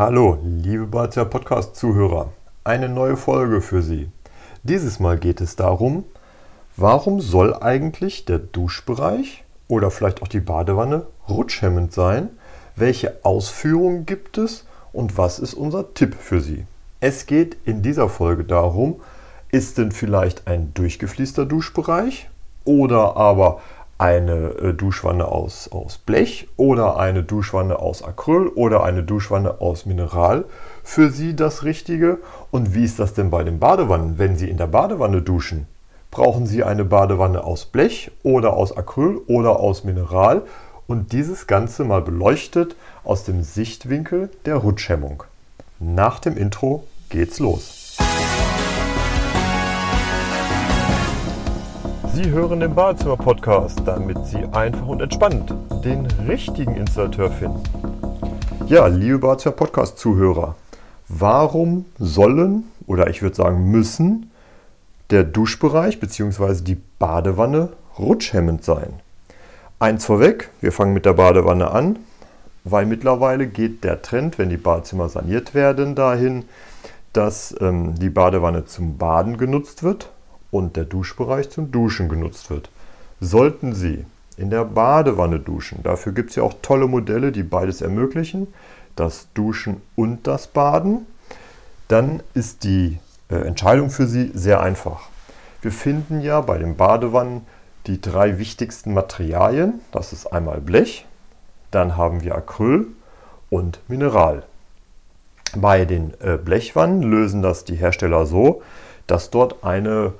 Hallo, liebe Balzer Podcast-Zuhörer. Eine neue Folge für Sie. Dieses Mal geht es darum, warum soll eigentlich der Duschbereich oder vielleicht auch die Badewanne rutschhemmend sein? Welche Ausführungen gibt es und was ist unser Tipp für Sie? Es geht in dieser Folge darum, ist denn vielleicht ein durchgefließter Duschbereich oder aber eine äh, Duschwanne aus, aus Blech oder eine Duschwanne aus Acryl oder eine Duschwanne aus Mineral für Sie das Richtige? Und wie ist das denn bei den Badewannen, wenn Sie in der Badewanne duschen? Brauchen Sie eine Badewanne aus Blech oder aus Acryl oder aus Mineral? Und dieses Ganze mal beleuchtet aus dem Sichtwinkel der Rutschhemmung. Nach dem Intro geht's los. Sie hören den Badezimmer-Podcast, damit Sie einfach und entspannt den richtigen Installateur finden. Ja, liebe Badezimmer-Podcast-Zuhörer, warum sollen oder ich würde sagen müssen der Duschbereich bzw. die Badewanne rutschhemmend sein? Eins vorweg, wir fangen mit der Badewanne an, weil mittlerweile geht der Trend, wenn die Badezimmer saniert werden, dahin, dass ähm, die Badewanne zum Baden genutzt wird und der Duschbereich zum Duschen genutzt wird. Sollten Sie in der Badewanne duschen, dafür gibt es ja auch tolle Modelle, die beides ermöglichen, das Duschen und das Baden, dann ist die äh, Entscheidung für Sie sehr einfach. Wir finden ja bei den Badewannen die drei wichtigsten Materialien. Das ist einmal Blech, dann haben wir Acryl und Mineral. Bei den äh, Blechwannen lösen das die Hersteller so, dass dort eine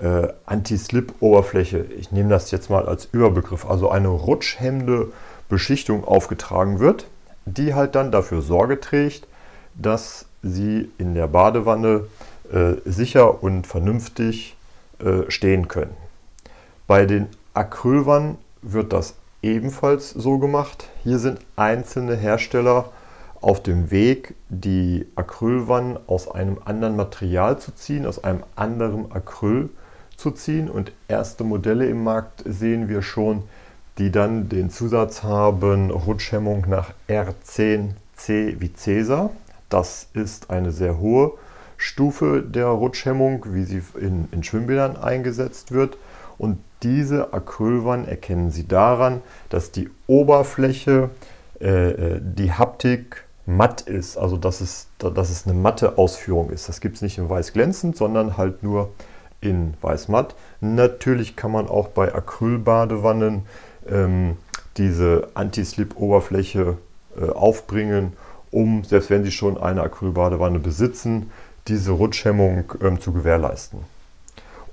äh, Anti-Slip-Oberfläche, ich nehme das jetzt mal als Überbegriff, also eine rutschhemmende Beschichtung aufgetragen wird, die halt dann dafür Sorge trägt, dass sie in der Badewanne äh, sicher und vernünftig äh, stehen können. Bei den Acrylwannen wird das ebenfalls so gemacht. Hier sind einzelne Hersteller auf dem Weg, die Acrylwannen aus einem anderen Material zu ziehen, aus einem anderen Acryl zu ziehen. Und erste Modelle im Markt sehen wir schon, die dann den Zusatz haben Rutschhemmung nach R10C wie Cäsar. Das ist eine sehr hohe Stufe der Rutschhemmung, wie sie in, in Schwimmbädern eingesetzt wird. Und diese Acrylwannen erkennen Sie daran, dass die Oberfläche, äh, äh, die Haptik matt ist, also dass es, dass es eine matte Ausführung ist. Das gibt es nicht in weiß glänzend, sondern halt nur in weiß-matt. Natürlich kann man auch bei Acrylbadewannen ähm, diese Anti-Slip-Oberfläche äh, aufbringen, um, selbst wenn Sie schon eine Acrylbadewanne besitzen, diese Rutschhemmung ähm, zu gewährleisten.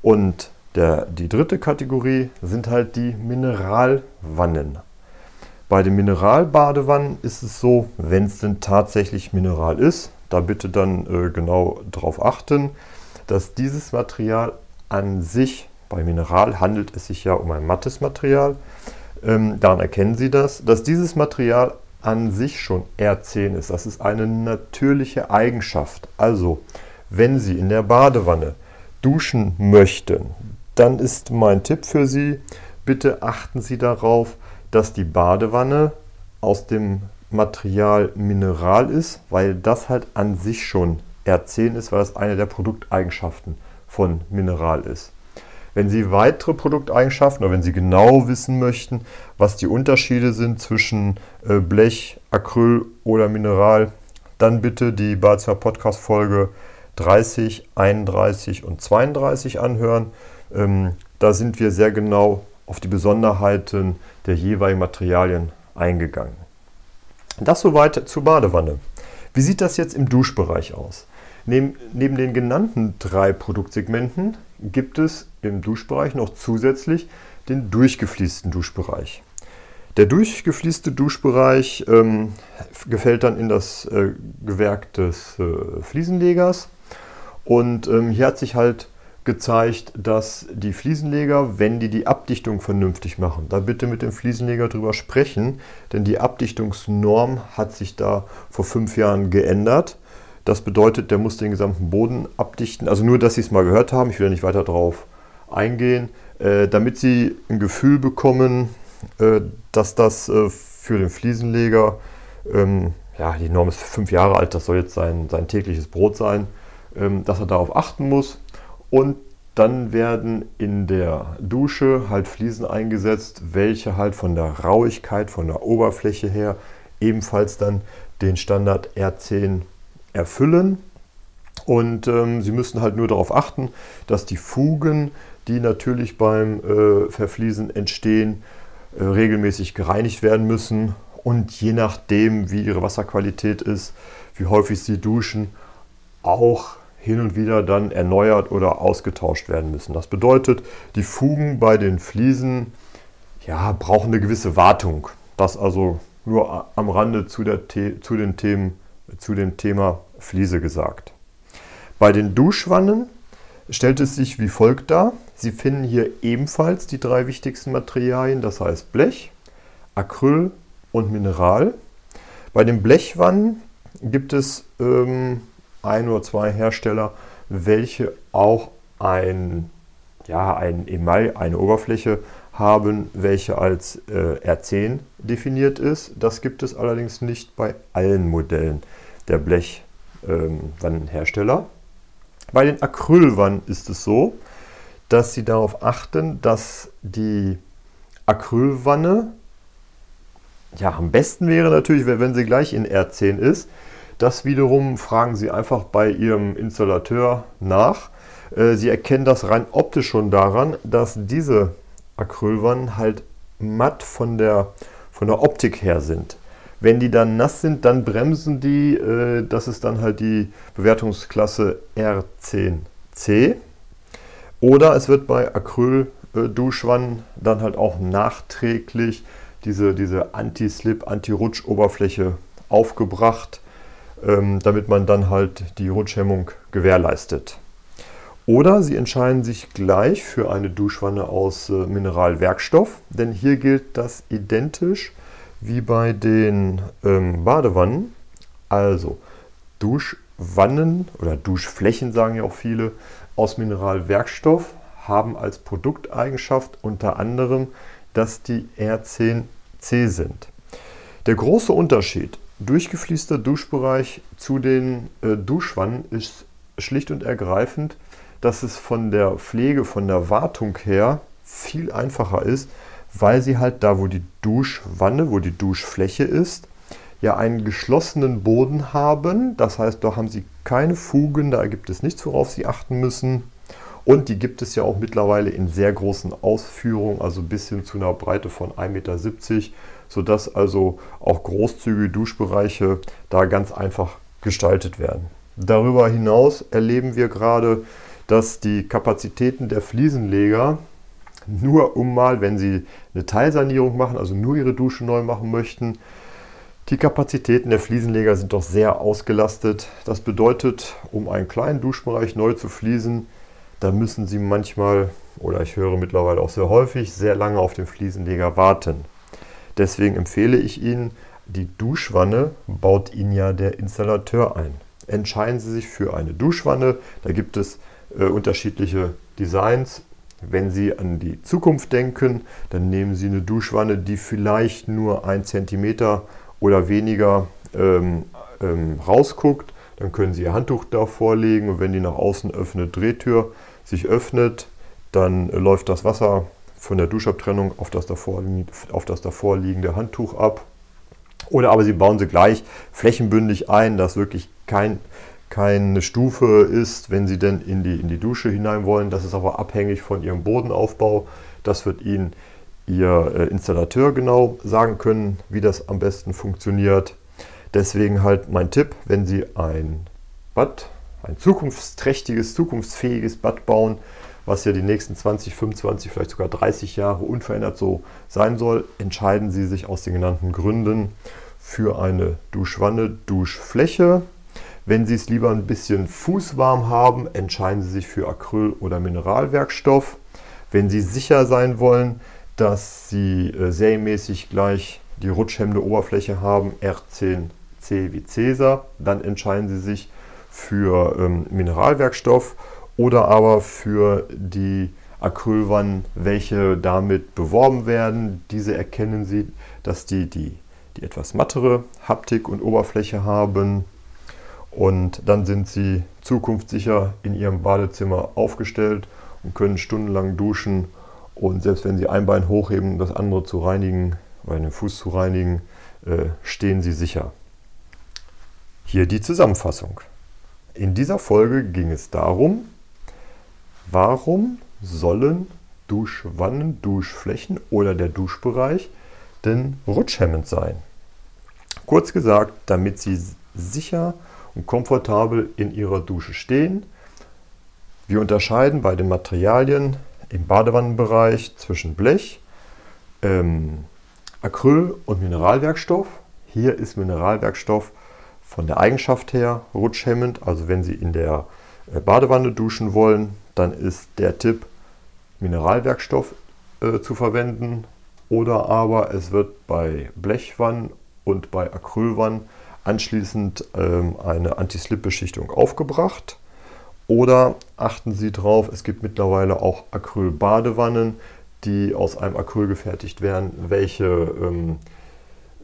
Und der, die dritte Kategorie sind halt die Mineralwannen. Bei den Mineralbadewannen ist es so, wenn es denn tatsächlich Mineral ist, da bitte dann äh, genau darauf achten, dass dieses Material an sich, bei Mineral handelt es sich ja um ein mattes Material, ähm, daran erkennen Sie das, dass dieses Material an sich schon R10 ist. Das ist eine natürliche Eigenschaft. Also, wenn Sie in der Badewanne duschen möchten, dann ist mein Tipp für Sie, bitte achten Sie darauf, dass die Badewanne aus dem Material Mineral ist, weil das halt an sich schon R10 ist, weil das eine der Produkteigenschaften von Mineral ist. Wenn Sie weitere Produkteigenschaften oder wenn Sie genau wissen möchten, was die Unterschiede sind zwischen äh, Blech, Acryl oder Mineral, dann bitte die Badezimmer Podcast Folge 30, 31 und 32 anhören. Ähm, da sind wir sehr genau auf die Besonderheiten der jeweiligen Materialien eingegangen. Das soweit zur Badewanne. Wie sieht das jetzt im Duschbereich aus? Neben, neben den genannten drei Produktsegmenten gibt es im Duschbereich noch zusätzlich den durchgefließten Duschbereich. Der durchgefließte Duschbereich ähm, gefällt dann in das äh, Gewerk des äh, Fliesenlegers. Und ähm, hier hat sich halt gezeigt, dass die Fliesenleger, wenn die die Abdichtung vernünftig machen, da bitte mit dem Fliesenleger drüber sprechen, denn die Abdichtungsnorm hat sich da vor fünf Jahren geändert. Das bedeutet, der muss den gesamten Boden abdichten. Also nur, dass Sie es mal gehört haben, ich will nicht weiter darauf eingehen, äh, damit Sie ein Gefühl bekommen, äh, dass das äh, für den Fliesenleger ähm, ja, die Norm ist fünf Jahre alt, das soll jetzt sein, sein tägliches Brot sein, ähm, dass er darauf achten muss. Und dann werden in der Dusche halt Fliesen eingesetzt, welche halt von der Rauigkeit, von der Oberfläche her ebenfalls dann den Standard R10 erfüllen. Und ähm, Sie müssen halt nur darauf achten, dass die Fugen, die natürlich beim äh, Verfließen entstehen, äh, regelmäßig gereinigt werden müssen. Und je nachdem, wie Ihre Wasserqualität ist, wie häufig Sie duschen, auch hin und wieder dann erneuert oder ausgetauscht werden müssen. Das bedeutet, die Fugen bei den Fliesen ja, brauchen eine gewisse Wartung. Das also nur am Rande zu, der, zu, den Themen, zu dem Thema Fliese gesagt. Bei den Duschwannen stellt es sich wie folgt dar. Sie finden hier ebenfalls die drei wichtigsten Materialien, das heißt Blech, Acryl und Mineral. Bei den Blechwannen gibt es ähm, ein oder zwei Hersteller, welche auch ein, ja, ein Email, eine Oberfläche haben, welche als äh, R10 definiert ist. Das gibt es allerdings nicht bei allen Modellen der Blechwannenhersteller. Ähm, bei den Acrylwannen ist es so, dass Sie darauf achten, dass die Acrylwanne, ja, am besten wäre natürlich, wenn sie gleich in R10 ist, das wiederum fragen Sie einfach bei Ihrem Installateur nach. Äh, Sie erkennen das rein optisch schon daran, dass diese Acrylwannen halt matt von der, von der Optik her sind. Wenn die dann nass sind, dann bremsen die. Äh, das ist dann halt die Bewertungsklasse R10C. Oder es wird bei Acryl-Duschwannen dann halt auch nachträglich diese, diese Anti-Slip, Anti-Rutsch-Oberfläche aufgebracht. Ähm, damit man dann halt die Rutschhemmung gewährleistet. Oder Sie entscheiden sich gleich für eine Duschwanne aus äh, Mineralwerkstoff, denn hier gilt das identisch wie bei den ähm, Badewannen. Also Duschwannen oder Duschflächen sagen ja auch viele aus Mineralwerkstoff haben als Produkteigenschaft unter anderem, dass die R10C sind. Der große Unterschied durchgefließter Duschbereich zu den äh, Duschwannen ist schlicht und ergreifend, dass es von der Pflege, von der Wartung her viel einfacher ist, weil sie halt da, wo die Duschwanne, wo die Duschfläche ist, ja einen geschlossenen Boden haben. Das heißt, da haben sie keine Fugen, da gibt es nichts, worauf sie achten müssen. Und die gibt es ja auch mittlerweile in sehr großen Ausführungen, also bis hin zu einer Breite von 1,70 Meter sodass also auch großzügige Duschbereiche da ganz einfach gestaltet werden. Darüber hinaus erleben wir gerade, dass die Kapazitäten der Fliesenleger nur um mal, wenn sie eine Teilsanierung machen, also nur ihre Dusche neu machen möchten, die Kapazitäten der Fliesenleger sind doch sehr ausgelastet. Das bedeutet, um einen kleinen Duschbereich neu zu fließen, da müssen Sie manchmal, oder ich höre mittlerweile auch sehr häufig, sehr lange auf den Fliesenleger warten. Deswegen empfehle ich Ihnen, die Duschwanne baut Ihnen ja der Installateur ein. Entscheiden Sie sich für eine Duschwanne. Da gibt es äh, unterschiedliche Designs. Wenn Sie an die Zukunft denken, dann nehmen Sie eine Duschwanne, die vielleicht nur ein Zentimeter oder weniger ähm, ähm, rausguckt. Dann können Sie Ihr Handtuch davor legen und wenn die nach außen öffnet, Drehtür sich öffnet, dann läuft das Wasser von der Duschabtrennung auf das, davor, auf das davor liegende Handtuch ab. Oder aber Sie bauen sie gleich flächenbündig ein, dass wirklich kein, keine Stufe ist, wenn Sie denn in die, in die Dusche hinein wollen. Das ist aber abhängig von Ihrem Bodenaufbau. Das wird Ihnen Ihr äh, Installateur genau sagen können, wie das am besten funktioniert. Deswegen halt mein Tipp, wenn Sie ein Bad, ein zukunftsträchtiges, zukunftsfähiges Bad bauen, was ja die nächsten 20, 25, vielleicht sogar 30 Jahre unverändert so sein soll, entscheiden Sie sich aus den genannten Gründen für eine Duschwanne, Duschfläche. Wenn Sie es lieber ein bisschen fußwarm haben, entscheiden Sie sich für Acryl- oder Mineralwerkstoff. Wenn Sie sicher sein wollen, dass Sie äh, serienmäßig gleich die rutschhemmende Oberfläche haben, R10C wie Cäsar, dann entscheiden Sie sich für ähm, Mineralwerkstoff oder aber für die Acrylwannen, welche damit beworben werden. Diese erkennen Sie, dass die die die etwas mattere Haptik und Oberfläche haben. Und dann sind Sie zukunftssicher in Ihrem Badezimmer aufgestellt und können stundenlang duschen. Und selbst wenn Sie ein Bein hochheben, um das andere zu reinigen oder den Fuß zu reinigen, äh, stehen Sie sicher. Hier die Zusammenfassung. In dieser Folge ging es darum, warum sollen Duschwannen, Duschflächen oder der Duschbereich denn rutschhemmend sein? Kurz gesagt, damit Sie sicher und komfortabel in Ihrer Dusche stehen. Wir unterscheiden bei den Materialien im Badewannenbereich zwischen Blech, ähm, Acryl und Mineralwerkstoff. Hier ist Mineralwerkstoff von der Eigenschaft her rutschhemmend. Also wenn Sie in der äh, Badewanne duschen wollen, dann ist der Tipp, Mineralwerkstoff äh, zu verwenden. Oder aber es wird bei Blechwannen und bei Acrylwannen anschließend ähm, eine Anti-Slip-Beschichtung aufgebracht. Oder achten Sie drauf, es gibt mittlerweile auch Acryl-Badewannen, die aus einem Acryl gefertigt werden, welche ähm,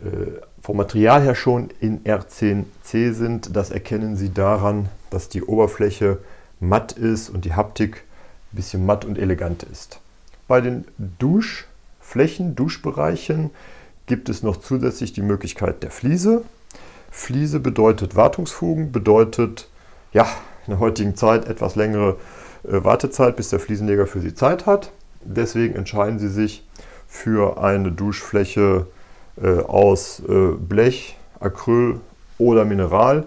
äh, vom Material her schon in R10C sind. Das erkennen Sie daran, dass die Oberfläche matt ist und die Haptik ein bisschen matt und elegant ist. Bei den Duschflächen, Duschbereichen gibt es noch zusätzlich die Möglichkeit der Fliese. Fliese bedeutet Wartungsfugen, bedeutet ja in der heutigen Zeit etwas längere äh, Wartezeit, bis der Fliesenleger für Sie Zeit hat. Deswegen entscheiden Sie sich für eine Duschfläche äh, aus äh, Blech, Acryl oder Mineral.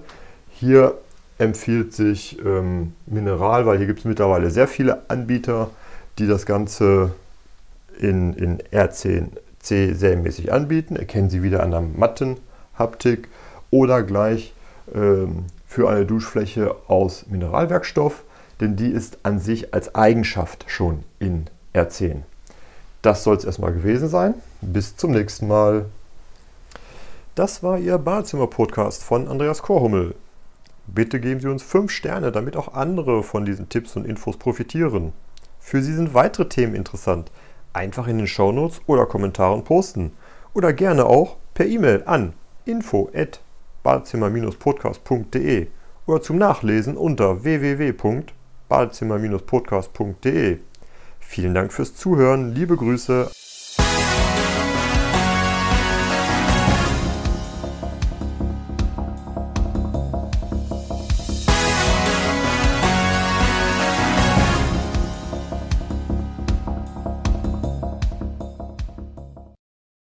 Hier empfiehlt sich ähm, Mineral, weil hier gibt es mittlerweile sehr viele Anbieter, die das Ganze in, in R10C serienmäßig anbieten. Erkennen Sie wieder an der matten Haptik oder gleich ähm, für eine Duschfläche aus Mineralwerkstoff, denn die ist an sich als Eigenschaft schon in R10. Das soll es erstmal gewesen sein. Bis zum nächsten Mal. Das war Ihr Badezimmer-Podcast von Andreas Korhummel. Bitte geben Sie uns 5 Sterne, damit auch andere von diesen Tipps und Infos profitieren. Für Sie sind weitere Themen interessant. Einfach in den Shownotes oder Kommentaren posten. Oder gerne auch per E-Mail an info@badezimmer-podcast.de oder zum Nachlesen unter www.badezimmer-podcast.de. Vielen Dank fürs Zuhören, liebe Grüße.